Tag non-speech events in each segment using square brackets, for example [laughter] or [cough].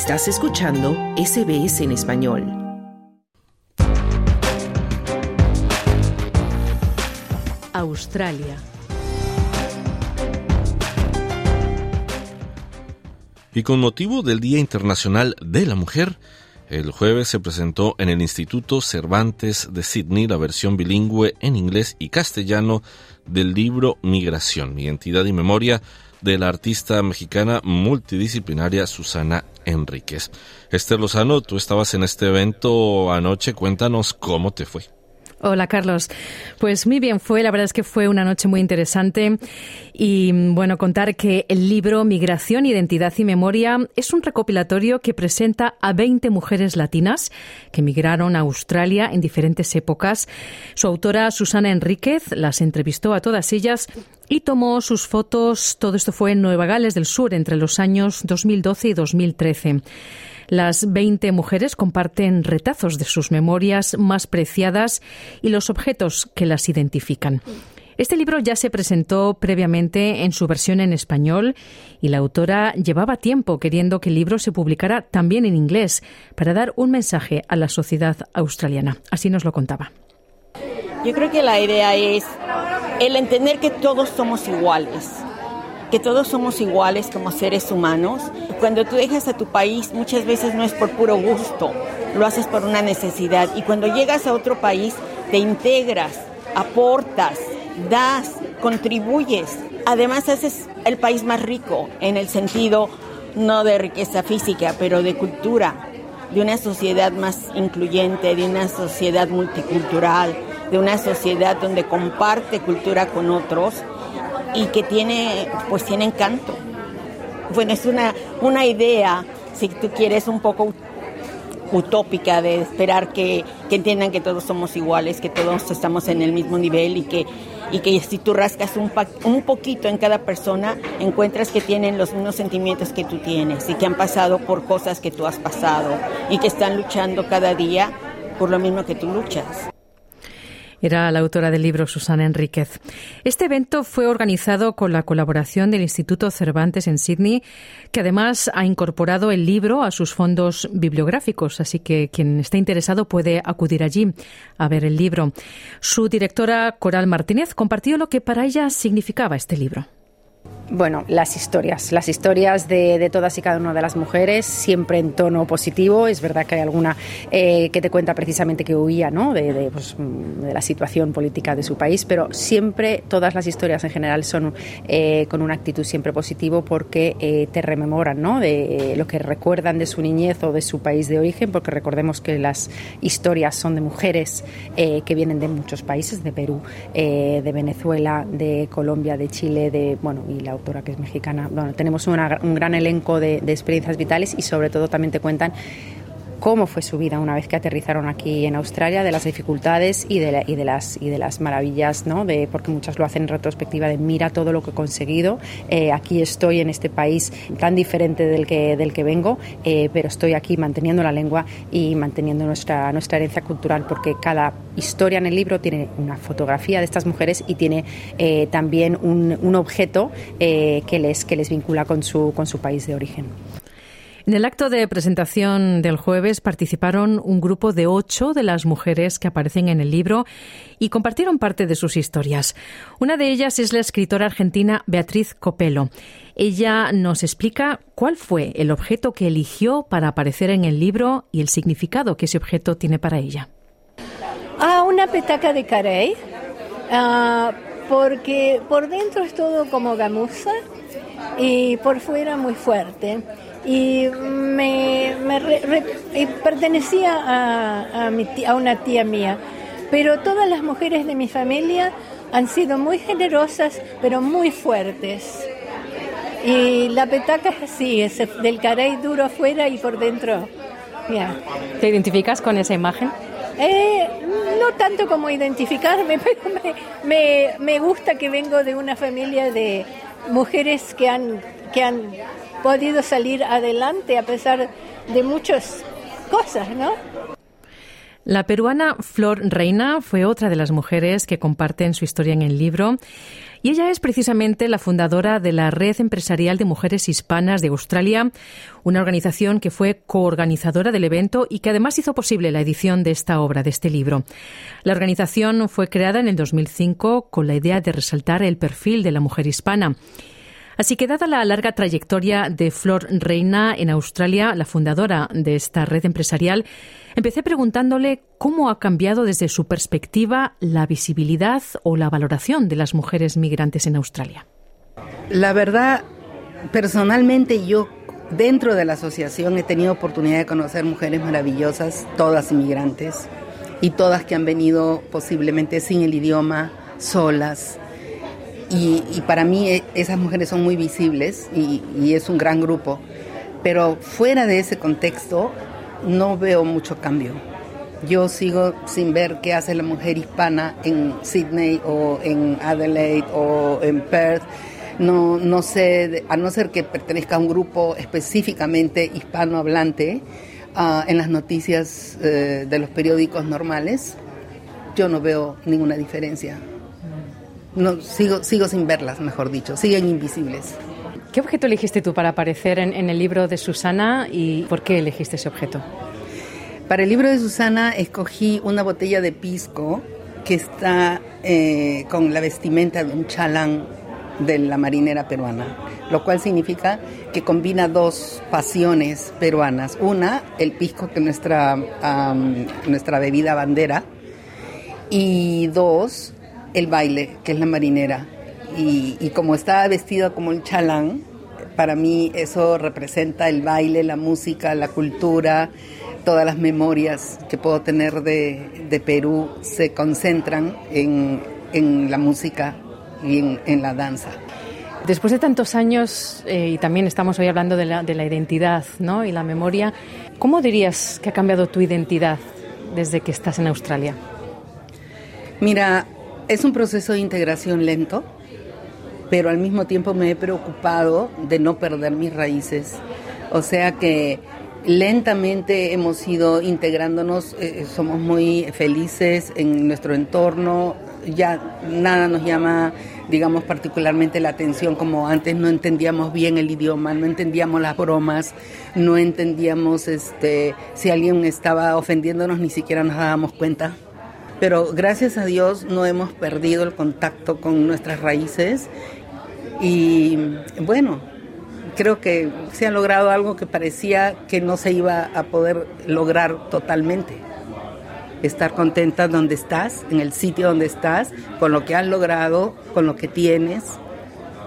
Estás escuchando SBS en español. Australia. Y con motivo del Día Internacional de la Mujer, el jueves se presentó en el Instituto Cervantes de Sydney la versión bilingüe en inglés y castellano del libro Migración, Identidad y Memoria de la artista mexicana multidisciplinaria Susana Enríquez. Esther Lozano, tú estabas en este evento anoche, cuéntanos cómo te fue. Hola Carlos. Pues muy bien fue, la verdad es que fue una noche muy interesante y bueno, contar que el libro Migración, Identidad y Memoria es un recopilatorio que presenta a 20 mujeres latinas que migraron a Australia en diferentes épocas. Su autora Susana Enríquez las entrevistó a todas ellas y tomó sus fotos. Todo esto fue en Nueva Gales del Sur entre los años 2012 y 2013. Las 20 mujeres comparten retazos de sus memorias más preciadas y los objetos que las identifican. Este libro ya se presentó previamente en su versión en español y la autora llevaba tiempo queriendo que el libro se publicara también en inglés para dar un mensaje a la sociedad australiana. Así nos lo contaba. Yo creo que la idea es el entender que todos somos iguales que todos somos iguales como seres humanos. Cuando tú dejas a tu país, muchas veces no es por puro gusto, lo haces por una necesidad. Y cuando llegas a otro país, te integras, aportas, das, contribuyes. Además, haces el país más rico en el sentido no de riqueza física, pero de cultura, de una sociedad más incluyente, de una sociedad multicultural, de una sociedad donde comparte cultura con otros y que tiene, pues tiene encanto. Bueno, es una, una idea, si tú quieres, un poco utópica de esperar que, entiendan que todos somos iguales, que todos estamos en el mismo nivel y que, y que si tú rascas un, un poquito en cada persona, encuentras que tienen los mismos sentimientos que tú tienes y que han pasado por cosas que tú has pasado y que están luchando cada día por lo mismo que tú luchas. Era la autora del libro Susana Enríquez. Este evento fue organizado con la colaboración del Instituto Cervantes en Sydney, que además ha incorporado el libro a sus fondos bibliográficos, así que quien esté interesado puede acudir allí a ver el libro. Su directora, Coral Martínez, compartió lo que para ella significaba este libro. Bueno, las historias, las historias de, todas y cada una de las mujeres, siempre en tono positivo. Es verdad que hay alguna eh, que te cuenta precisamente que huía ¿no? Pues, de, la situación política de su país, pero siempre todas las historias en general son eh, con una actitud siempre positivo porque eh, te rememoran ¿no? de lo que recuerdan de su niñez o de su país de origen, porque recordemos que las historias son de mujeres que vienen de muchos países, de Perú, de Venezuela, de Colombia, de Chile, de bueno y la autora que es mexicana. Bueno, tenemos un gran elenco de, de experiencias vitales y sobre todo también te cuentan cómo fue su vida una vez que aterrizaron aquí en Australia, de las dificultades y de, y de, las, y de las maravillas, ¿no? de, porque muchas lo hacen en retrospectiva de mira todo lo que he conseguido, eh, aquí estoy en este país tan diferente del que, del que vengo, eh, pero estoy aquí manteniendo la lengua y manteniendo nuestra, nuestra herencia cultural, porque cada historia en el libro tiene una fotografía de estas mujeres y tiene eh, también un, un objeto que, les, que les vincula con su, con su país de origen. En el acto de presentación del jueves participaron un grupo de ocho de las mujeres que aparecen en el libro y compartieron parte de sus historias. Una de ellas es la escritora argentina Beatriz Copelo. Ella nos explica cuál fue el objeto que eligió para aparecer en el libro y el significado que ese objeto tiene para ella. Ah, una petaca de carey, ah, porque por dentro es todo como gamuza y por fuera muy fuerte y me, pertenecía a, a, mi a una tía mía. Pero todas las mujeres de mi familia han sido muy generosas, pero muy fuertes. Y la petaca es así, es del carey duro afuera y por dentro. ¿Te identificas con esa imagen? Eh, no tanto como identificarme, [laughs] pero me, me, gusta que vengo de una familia de mujeres que han, que han podido salir adelante a pesar de muchas cosas, ¿no? La peruana Flor Reina fue otra de las mujeres que comparten su historia en el libro Y ella es precisamente la fundadora de la Red Empresarial de Mujeres Hispanas de Australia, una organización que fue coorganizadora del evento y que además hizo posible la edición de esta obra, de este libro. La organización fue creada en el 2005 con la idea de resaltar el perfil de la mujer hispana. Así que, dada la larga trayectoria de Flor Reina en Australia, la fundadora de esta red empresarial, empecé preguntándole cómo ha cambiado desde su perspectiva la visibilidad o la valoración de las mujeres migrantes en Australia. La verdad, personalmente yo dentro de la asociación he tenido oportunidad de conocer mujeres maravillosas, todas inmigrantes y todas que han venido posiblemente sin el idioma, solas, y, para mí e, esas mujeres son muy visibles y, es un gran grupo. Pero fuera de ese contexto no veo mucho cambio. Yo sigo sin ver qué hace la mujer hispana en Sydney o en Adelaide o en Perth. No, no sé, a no ser que pertenezca a un grupo específicamente hispanohablante, uh, en las noticias eh, de los periódicos normales, yo no veo ninguna diferencia no, sigo, sigo sin verlas, mejor dicho, siguen invisibles. ¿Qué objeto elegiste tú para aparecer en, el libro de Susana y por qué elegiste ese objeto? Para el libro de Susana escogí una botella de pisco que está eh, con la vestimenta de un chalán de la marinera peruana, lo cual significa que combina dos pasiones peruanas. Una, el pisco, que es nuestra, nuestra bebida bandera, y dos, el baile, que es la marinera. Y, como está vestida como un chalán, para mí eso representa el baile, la música, la cultura, todas las memorias que puedo tener de, Perú se concentran en, la música y en, la danza. Después de tantos años, eh, y también estamos hoy hablando de la, de la identidad ¿no? y la memoria, ¿cómo dirías que ha cambiado tu identidad desde que estás en Australia? Mira, es un proceso de integración lento, pero al mismo tiempo me he preocupado de no perder mis raíces. O sea que lentamente hemos ido integrándonos, eh, somos muy felices en nuestro entorno, ya nada nos llama, digamos, particularmente la atención como antes. No entendíamos bien el idioma, no entendíamos las bromas, no entendíamos este, si alguien estaba ofendiéndonos, ni siquiera nos dábamos cuenta pero gracias a Dios no hemos perdido el contacto con nuestras raíces y bueno, creo que se ha logrado algo que parecía que no se iba a poder lograr totalmente. Estar contenta donde estás, en el sitio donde estás, con lo que has logrado, con lo que tienes,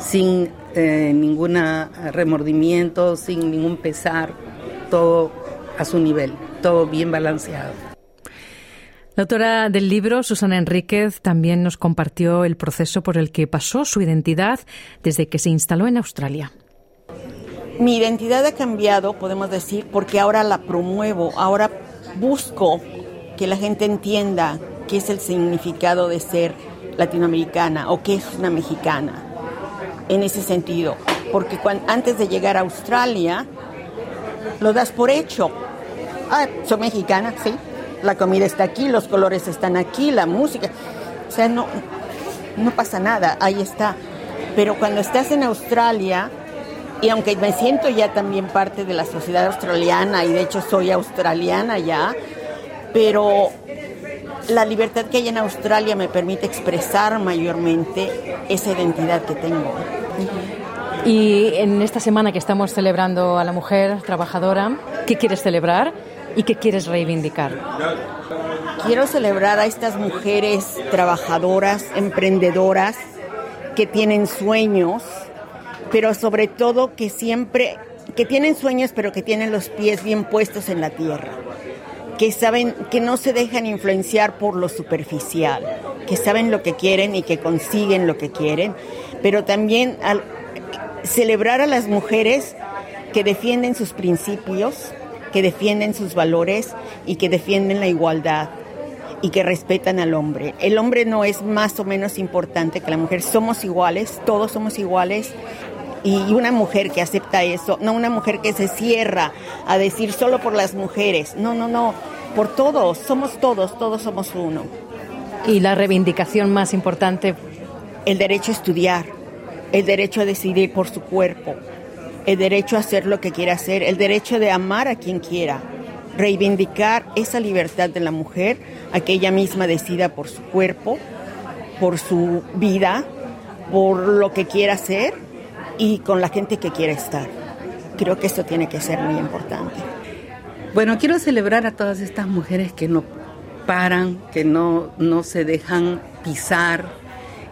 sin eh, ningún remordimiento, sin ningún pesar, todo a su nivel, todo bien balanceado. La autora del libro, Susana Enríquez, también nos compartió el proceso por el que pasó su identidad desde que se instaló en Australia. Mi identidad ha cambiado, podemos decir, porque ahora la promuevo, ahora busco que la gente entienda qué es el significado de ser latinoamericana o qué es una mexicana. En ese sentido, porque antes de llegar a Australia, lo das por hecho. Ah, soy mexicana, sí, la comida está aquí, los colores están aquí, la música. O sea, no, no pasa nada, ahí está. Pero cuando estás en Australia, y aunque me siento ya también parte de la sociedad australiana, y de hecho soy australiana ya, pero la libertad que hay en Australia me permite expresar mayormente esa identidad que tengo. Y en esta semana que estamos celebrando a la mujer trabajadora, ¿qué quieres celebrar? Y qué quieres reivindicar? Quiero celebrar a estas mujeres trabajadoras, emprendedoras, que tienen sueños, pero sobre todo que siempre, que tienen sueños, pero que tienen los pies bien puestos en la tierra, que saben, que no se dejan influenciar por lo superficial, que saben lo que quieren y que consiguen lo que quieren, pero también al celebrar a las mujeres que defienden sus principios, que defienden sus valores y que defienden la igualdad y que respetan al hombre. El hombre no es más o menos importante que la mujer, somos iguales, todos somos iguales. Y una mujer que acepta eso, no una mujer que se cierra a decir solo por las mujeres, no, no, no, por todos, somos todos, todos somos uno. Y la reivindicación más importante el derecho a estudiar, el derecho a decidir por su cuerpo, el derecho a hacer lo que quiera hacer, el derecho de amar a quien quiera, reivindicar esa libertad de la mujer a que ella misma decida por su cuerpo, por su vida, por lo que quiera hacer y con la gente que quiera estar. Creo que esto tiene que ser muy importante. Bueno, quiero celebrar a todas estas mujeres que no paran, que no, no se dejan pisar,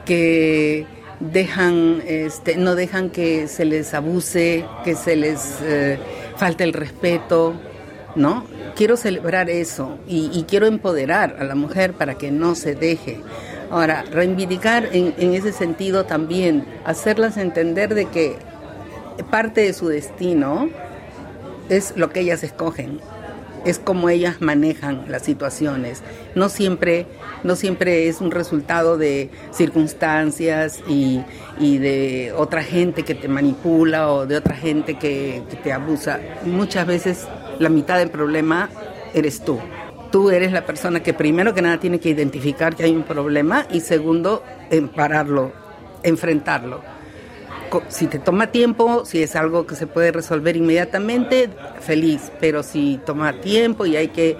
que dejan, este, no dejan que se les abuse, que se les eh, falte el respeto, ¿no? Quiero celebrar eso y, quiero empoderar a la mujer para que no se deje. Ahora, reivindicar en ese sentido también, hacerlas entender de que parte de su destino es lo que ellas escogen es como ellas manejan las situaciones. No siempre, no siempre es un resultado de circunstancias y, de otra gente que te manipula o de otra gente que, te abusa. Muchas veces la mitad del problema eres tú. Tú eres la persona que primero que nada tiene que identificar que hay un problema y segundo, pararlo, enfrentarlo si te toma tiempo, si es algo que se puede resolver inmediatamente, feliz, pero si toma tiempo y hay que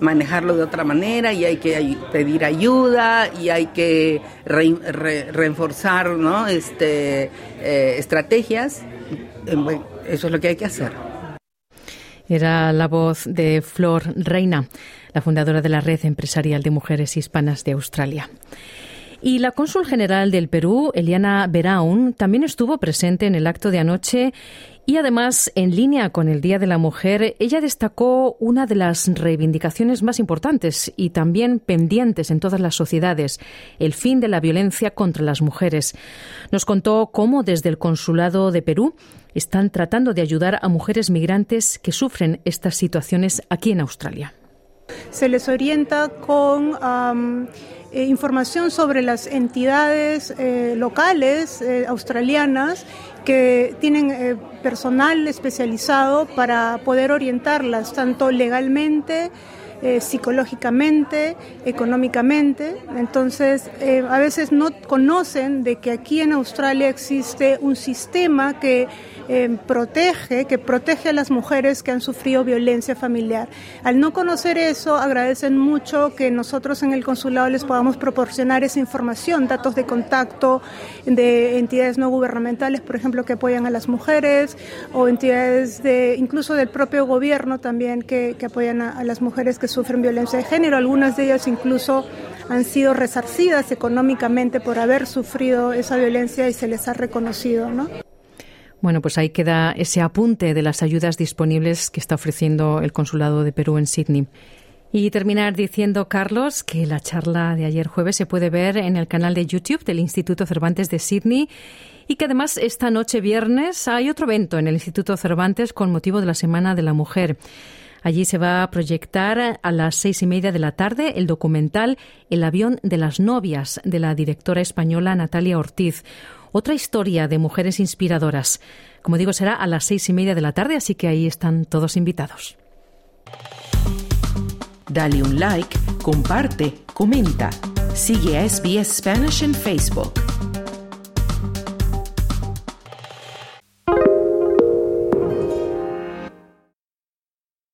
manejarlo de otra manera y hay que pedir ayuda y hay que reforzar ¿no? este, eh, estrategias, eh, eso es lo que hay que hacer. Era la voz de Flor Reina, la fundadora de la Red Empresarial de Mujeres Hispanas de Australia. Y la cónsul general del Perú, Eliana Beraun, también estuvo presente en el acto de anoche y además, en línea con el Día de la Mujer, ella destacó una de las reivindicaciones más importantes y también pendientes en todas las sociedades, el fin de la violencia contra las mujeres. Nos contó cómo desde el Consulado de Perú están tratando de ayudar a mujeres migrantes que sufren estas situaciones aquí en Australia. Se les orienta con eh, información sobre las entidades eh, locales eh, australianas que tienen personal especializado para poder orientarlas tanto legalmente, psicológicamente, económicamente. Entonces, a veces no conocen de que aquí en Australia existe un sistema que eh, protege, que protege a las mujeres que han sufrido violencia familiar. Al no conocer eso, agradecen mucho que nosotros en el consulado les podamos proporcionar esa información, datos de contacto de entidades no gubernamentales, por ejemplo, que apoyan a las mujeres, o entidades de, incluso del propio gobierno también que, apoyan a, a las mujeres que sufren violencia de género. Algunas de ellas incluso han sido resarcidas económicamente por haber sufrido esa violencia y se les ha reconocido, ¿no? Bueno, pues ahí queda ese apunte de las ayudas disponibles que está ofreciendo el Consulado de Perú en Sydney. Y terminar diciendo, Carlos, que la charla de ayer jueves se puede ver en el canal de YouTube del Instituto Cervantes de Sydney y que además esta noche viernes hay otro evento en el Instituto Cervantes con motivo de la Semana de la Mujer. Allí se va a proyectar a las seis y media de la tarde el documental El avión de las novias de la directora española Natalia Ortiz otra historia de mujeres inspiradoras. Como digo, será a las seis y media de la tarde, así que ahí están todos invitados. Dale un like, comparte, comenta. Sigue a SBS Spanish en Facebook.